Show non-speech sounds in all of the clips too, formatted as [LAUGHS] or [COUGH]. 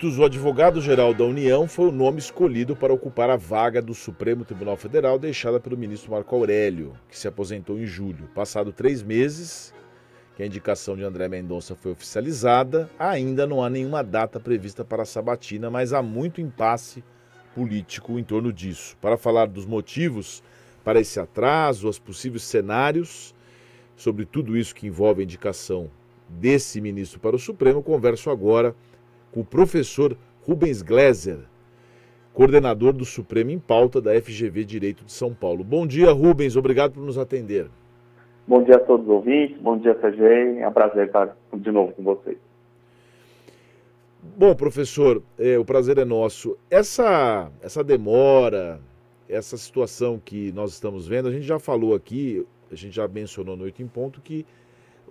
O advogado-geral da União foi o nome escolhido para ocupar a vaga do Supremo Tribunal Federal deixada pelo ministro Marco Aurélio, que se aposentou em julho. Passado três meses que a indicação de André Mendonça foi oficializada, ainda não há nenhuma data prevista para a sabatina, mas há muito impasse político em torno disso. Para falar dos motivos para esse atraso, os possíveis cenários, sobre tudo isso que envolve a indicação desse ministro para o Supremo, converso agora com o professor Rubens Gleiser, coordenador do Supremo em Pauta da FGV Direito de São Paulo. Bom dia, Rubens, obrigado por nos atender. Bom dia a todos os ouvintes, bom dia, Sergei, é um prazer estar de novo com vocês. Bom, professor, é, o prazer é nosso. Essa, essa demora, essa situação que nós estamos vendo, a gente já falou aqui, a gente já mencionou no Oito em Ponto, que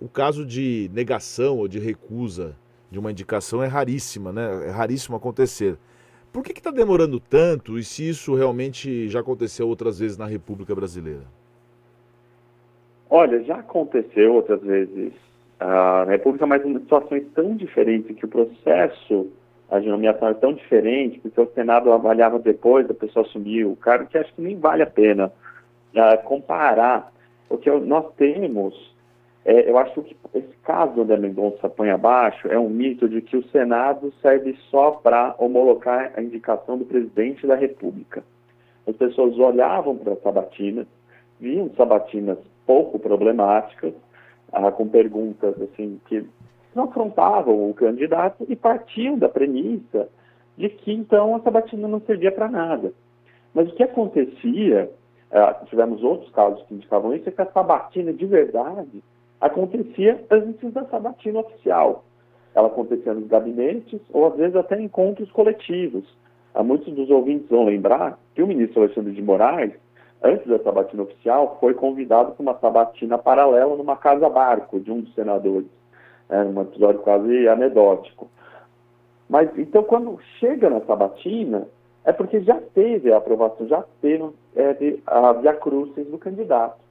o caso de negação ou de recusa de uma indicação é raríssima, né? É raríssimo acontecer. Por que está demorando tanto e se isso realmente já aconteceu outras vezes na República Brasileira? Olha, já aconteceu outras vezes na República, mas em situações tão diferentes que o processo de nomeação é tão diferente, porque o Senado avaliava depois, a pessoa assumiu o cargo, que acho que nem vale a pena uh, comparar. Porque nós temos é, eu acho que esse caso do André Mendonça põe abaixo é um mito de que o Senado serve só para homologar a indicação do presidente da República. As pessoas olhavam para Sabatina, viam Sabatinas pouco problemáticas, ah, com perguntas assim que não afrontavam o candidato e partiam da premissa de que então a Sabatina não servia para nada. Mas o que acontecia, ah, tivemos outros casos que indicavam isso, é que a Sabatina de verdade acontecia antes da sabatina oficial. Ela acontecia nos gabinetes ou às vezes até encontros coletivos. Muitos dos ouvintes vão lembrar que o ministro Alexandre de Moraes, antes da sabatina oficial, foi convidado para uma sabatina paralela numa casa-barco de um dos senadores. É um episódio quase anedótico. Mas então, quando chega na sabatina, é porque já teve a aprovação, já teve é, a via crucis do candidato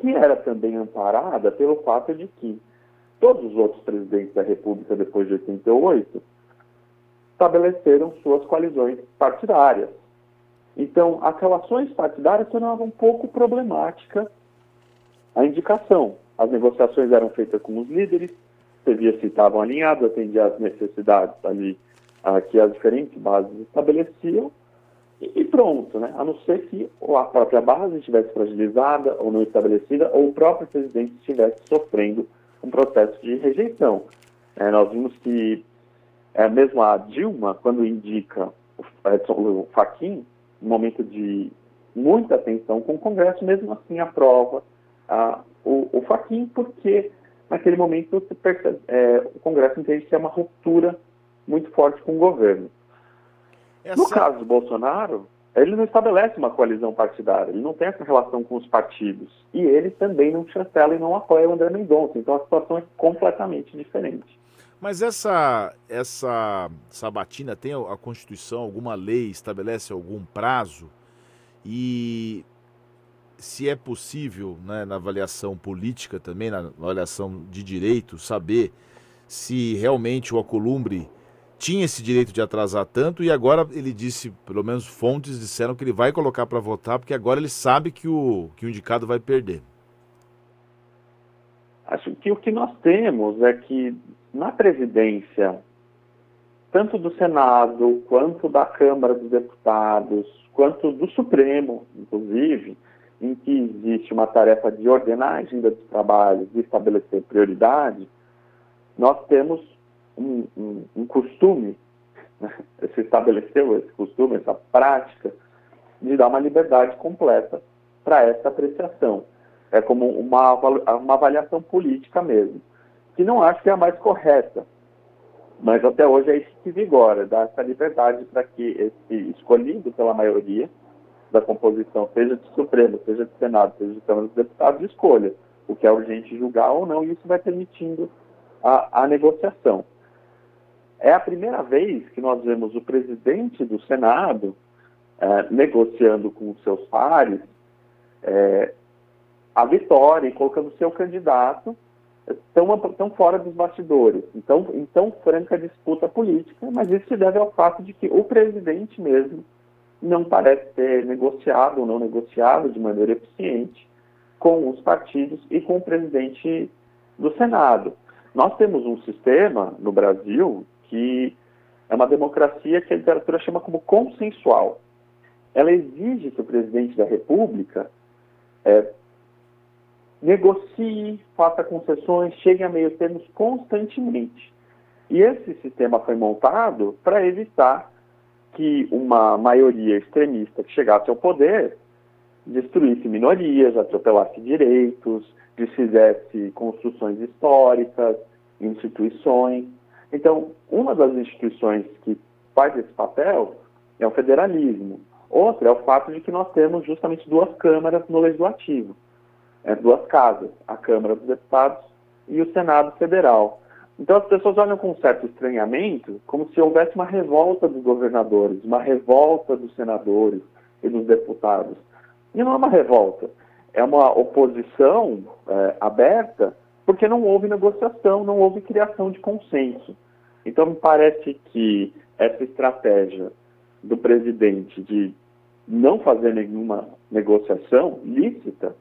que era também amparada pelo fato de que todos os outros presidentes da República depois de 88 estabeleceram suas coalizões partidárias. Então, as relações partidárias tornavam um pouco problemática a indicação. As negociações eram feitas com os líderes, serviços estavam alinhados, atendiam às necessidades ali ah, que as diferentes bases estabeleciam, e pronto, né? a não ser que a própria base estivesse fragilizada ou não estabelecida, ou o próprio presidente estivesse sofrendo um processo de rejeição. É, nós vimos que é, mesmo a Dilma, quando indica o, Fachin, no momento de muita tensão com o Congresso, mesmo assim aprova a, o, o porque naquele momento percebe, é, o Congresso entende que é uma ruptura muito forte com o governo. Essa... No caso do Bolsonaro, ele não estabelece uma coalizão partidária, ele não tem essa relação com os partidos. E ele também não chancela e não apoia o André Mendonça. Então a situação é completamente diferente. Mas essa, essa sabatina tem a Constituição, alguma lei estabelece algum prazo? E se é possível, né, na avaliação política também, na avaliação de direito, saber se realmente o Acolumbre tinha esse direito de atrasar tanto e agora ele disse, pelo menos fontes disseram que ele vai colocar para votar porque agora ele sabe que o, que o indicado vai perder. Acho que o que nós temos é que na presidência, tanto do Senado, quanto da Câmara dos Deputados, quanto do Supremo, inclusive, em que existe uma tarefa de ordenar a agenda dos trabalhos e estabelecer prioridade, nós temos um, um, um costume, né? [LAUGHS] se estabeleceu esse costume, essa prática, de dar uma liberdade completa para essa apreciação. É como uma, uma avaliação política mesmo, que não acho que é a mais correta, mas até hoje é isso que vigora, dar essa liberdade para que esse escolhido pela maioria da composição, seja de Supremo, seja de Senado, seja de Câmara dos Deputados, escolha o que é urgente julgar ou não, e isso vai permitindo a, a negociação. É a primeira vez que nós vemos o presidente do Senado é, negociando com os seus pares é, a vitória e colocando seu candidato tão, tão fora dos bastidores, então, então franca disputa política, mas isso se deve ao fato de que o presidente mesmo não parece ter negociado ou não negociado de maneira eficiente com os partidos e com o presidente do Senado. Nós temos um sistema no Brasil que é uma democracia que a literatura chama como consensual. Ela exige que o presidente da República é, negocie, faça concessões, chegue a meio termos constantemente. E esse sistema foi montado para evitar que uma maioria extremista que chegasse ao poder destruísse minorias, atropelasse direitos, desfizesse construções históricas, instituições. Então, uma das instituições que faz esse papel é o federalismo. Outra é o fato de que nós temos justamente duas câmaras no legislativo, é, duas casas, a Câmara dos Deputados e o Senado Federal. Então as pessoas olham com um certo estranhamento, como se houvesse uma revolta dos governadores, uma revolta dos senadores e dos deputados. E não é uma revolta, é uma oposição é, aberta, porque não houve negociação, não houve criação de consenso. Então, me parece que essa estratégia do presidente de não fazer nenhuma negociação lícita,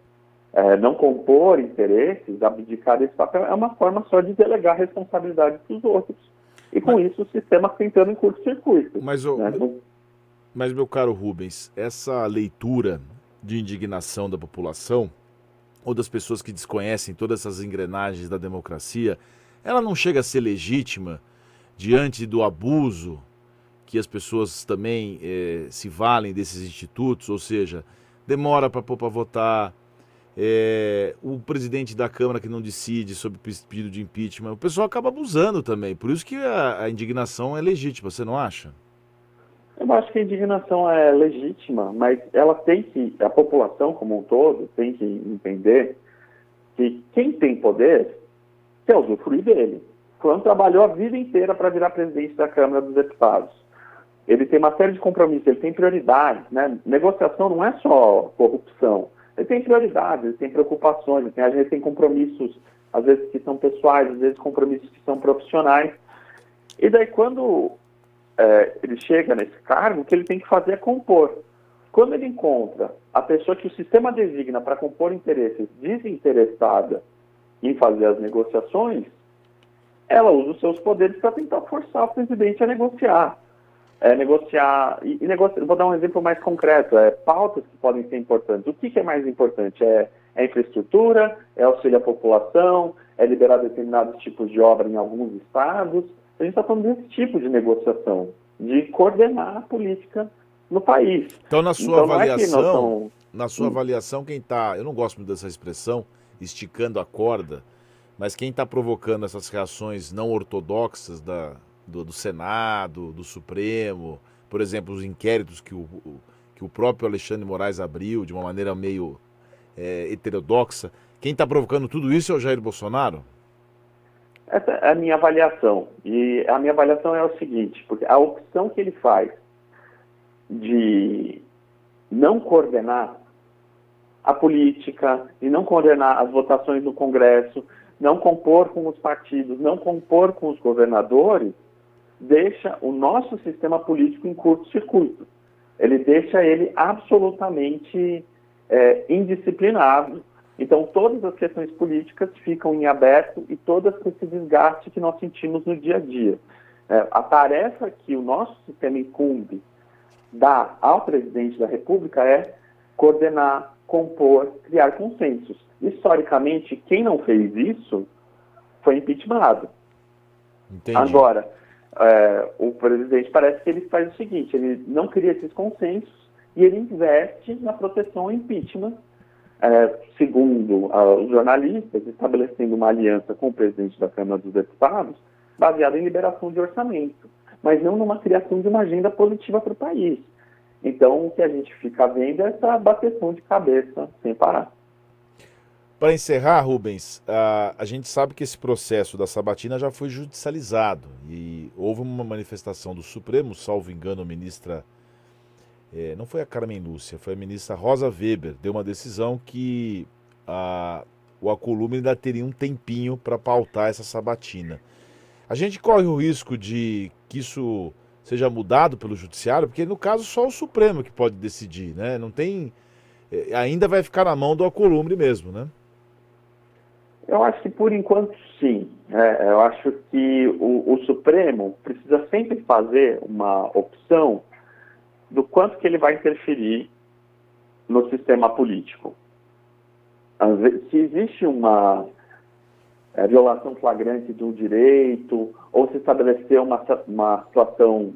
é, não compor interesses, abdicar desse papel, é uma forma só de delegar responsabilidade para os outros. E com mas, isso o sistema tentando em curto-circuito. Mas, né? mas, meu caro Rubens, essa leitura de indignação da população ou das pessoas que desconhecem todas essas engrenagens da democracia, ela não chega a ser legítima diante do abuso que as pessoas também eh, se valem desses institutos, ou seja, demora para pôr para votar, é, o presidente da Câmara que não decide sobre o pedido de impeachment, o pessoal acaba abusando também. Por isso que a, a indignação é legítima, você não acha? Eu acho que a indignação é legítima, mas ela tem que, a população como um todo, tem que entender que quem tem poder quer usufruir dele. Fulano trabalhou a vida inteira para virar presidente da Câmara dos Deputados. Ele tem uma série de compromissos, ele tem prioridades. Né? Negociação não é só corrupção. Ele tem prioridades, ele tem preocupações, ele tem, tem compromissos, às vezes que são pessoais, às vezes compromissos que são profissionais. E daí quando é, ele chega nesse cargo, o que ele tem que fazer é compor. Quando ele encontra a pessoa que o sistema designa para compor interesses desinteressada em fazer as negociações, ela usa os seus poderes para tentar forçar o presidente a negociar é, negociar, e, e negocia, vou dar um exemplo mais concreto, é, pautas que podem ser importantes. O que, que é mais importante? É, é infraestrutura, é auxílio à população, é liberar determinados tipos de obra em alguns estados. A gente está falando desse tipo de negociação, de coordenar a política no país. Então, na sua então, é avaliação, é na sua hum. avaliação, quem está, eu não gosto muito dessa expressão, esticando a corda, mas quem está provocando essas reações não ortodoxas da, do, do, Senado, do Supremo, por exemplo, os inquéritos que o, que o próprio Alexandre Moraes abriu de uma maneira meio é, heterodoxa. Quem está provocando tudo isso é o Jair Bolsonaro? Essa é a minha avaliação. E a minha avaliação é o seguinte, porque a opção que ele faz de não coordenar a política, de não coordenar as votações do Congresso, não compor com os partidos, não compor com os governadores, deixa o nosso sistema político em curto-circuito. Ele deixa ele absolutamente é, indisciplinado. Então, todas as questões políticas ficam em aberto e todas com esse desgaste que nós sentimos no dia a dia. É, a tarefa que o nosso sistema incumbe dá ao presidente da República é coordenar, compor, criar consensos. Historicamente, quem não fez isso foi impeachmentado. Entendi. Agora, é, o presidente parece que ele faz o seguinte: ele não cria esses consensos e ele investe na proteção ao impeachment, é, segundo os jornalistas, estabelecendo uma aliança com o presidente da Câmara dos Deputados, baseada em liberação de orçamento, mas não numa criação de uma agenda positiva para o país. Então, o que a gente fica vendo é essa bateção de cabeça sem parar. Para encerrar, Rubens, a, a gente sabe que esse processo da sabatina já foi judicializado e houve uma manifestação do Supremo, salvo engano, ministra. É, não foi a Carmen Lúcia, foi a ministra Rosa Weber, deu uma decisão que a, o Acolume ainda teria um tempinho para pautar essa sabatina. A gente corre o risco de que isso seja mudado pelo judiciário, porque no caso só o Supremo que pode decidir, né? Não tem é, ainda vai ficar na mão do Alcolumbre mesmo, né? Eu acho que por enquanto sim. É, eu acho que o, o, Supremo precisa sempre fazer uma opção do quanto que ele vai interferir no sistema político. Se existe uma é, violação flagrante de um direito, ou se estabelecer uma, uma situação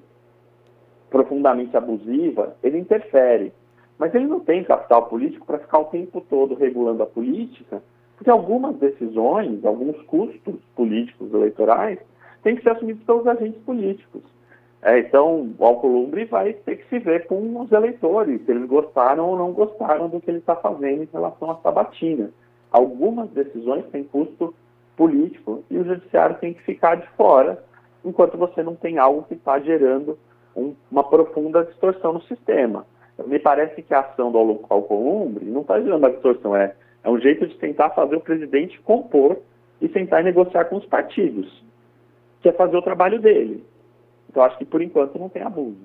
profundamente abusiva, ele interfere. Mas ele não tem capital político para ficar o tempo todo regulando a política, porque algumas decisões, alguns custos políticos eleitorais, têm que ser assumidos pelos agentes políticos. É, então, o Alcolumbre vai ter que se ver com os eleitores, se eles gostaram ou não gostaram do que ele está fazendo em relação à sabatina. Algumas decisões têm custo político e o judiciário tem que ficar de fora, enquanto você não tem algo que está gerando um, uma profunda distorção no sistema. Me parece que a ação do Alcolumbre não está gerando uma distorção, é, é um jeito de tentar fazer o presidente compor e sentar e negociar com os partidos, que é fazer o trabalho dele. Então, acho que por enquanto não tem abuso.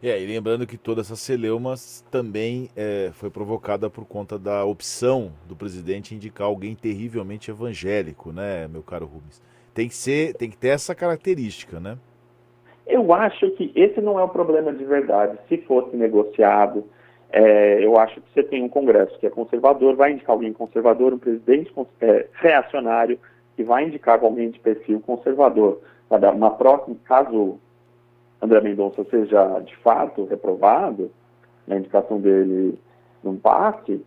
É, e lembrando que toda essa celeuma também é, foi provocada por conta da opção do presidente indicar alguém terrivelmente evangélico, né, meu caro Rubens? Tem que ser, tem que ter essa característica, né? Eu acho que esse não é o problema de verdade. Se fosse negociado, é, eu acho que você tem um Congresso que é conservador, vai indicar alguém conservador, um presidente é, reacionário, que vai indicar alguém de perfil conservador. Uma próxima, caso André Mendonça seja de fato reprovado, na indicação dele não passe,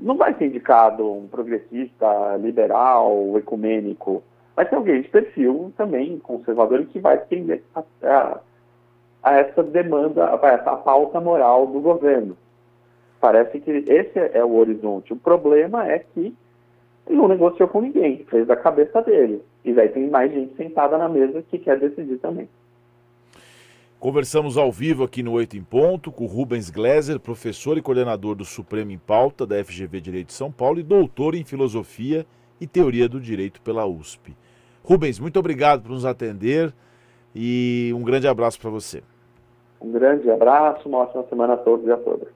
não vai ser indicado um progressista, liberal, ecumênico. Vai ser alguém de perfil também conservador que vai atender a, a, a essa demanda, a essa pauta moral do governo. Parece que esse é o horizonte. O problema é que ele não negociou com ninguém, fez da cabeça dele. E daí tem mais gente sentada na mesa que quer decidir também. Conversamos ao vivo aqui no Oito em Ponto com Rubens Gleiser, professor e coordenador do Supremo em Pauta da FGV Direito de São Paulo e doutor em Filosofia e Teoria do Direito pela USP. Rubens, muito obrigado por nos atender e um grande abraço para você. Um grande abraço, uma ótima semana a todos e a todas.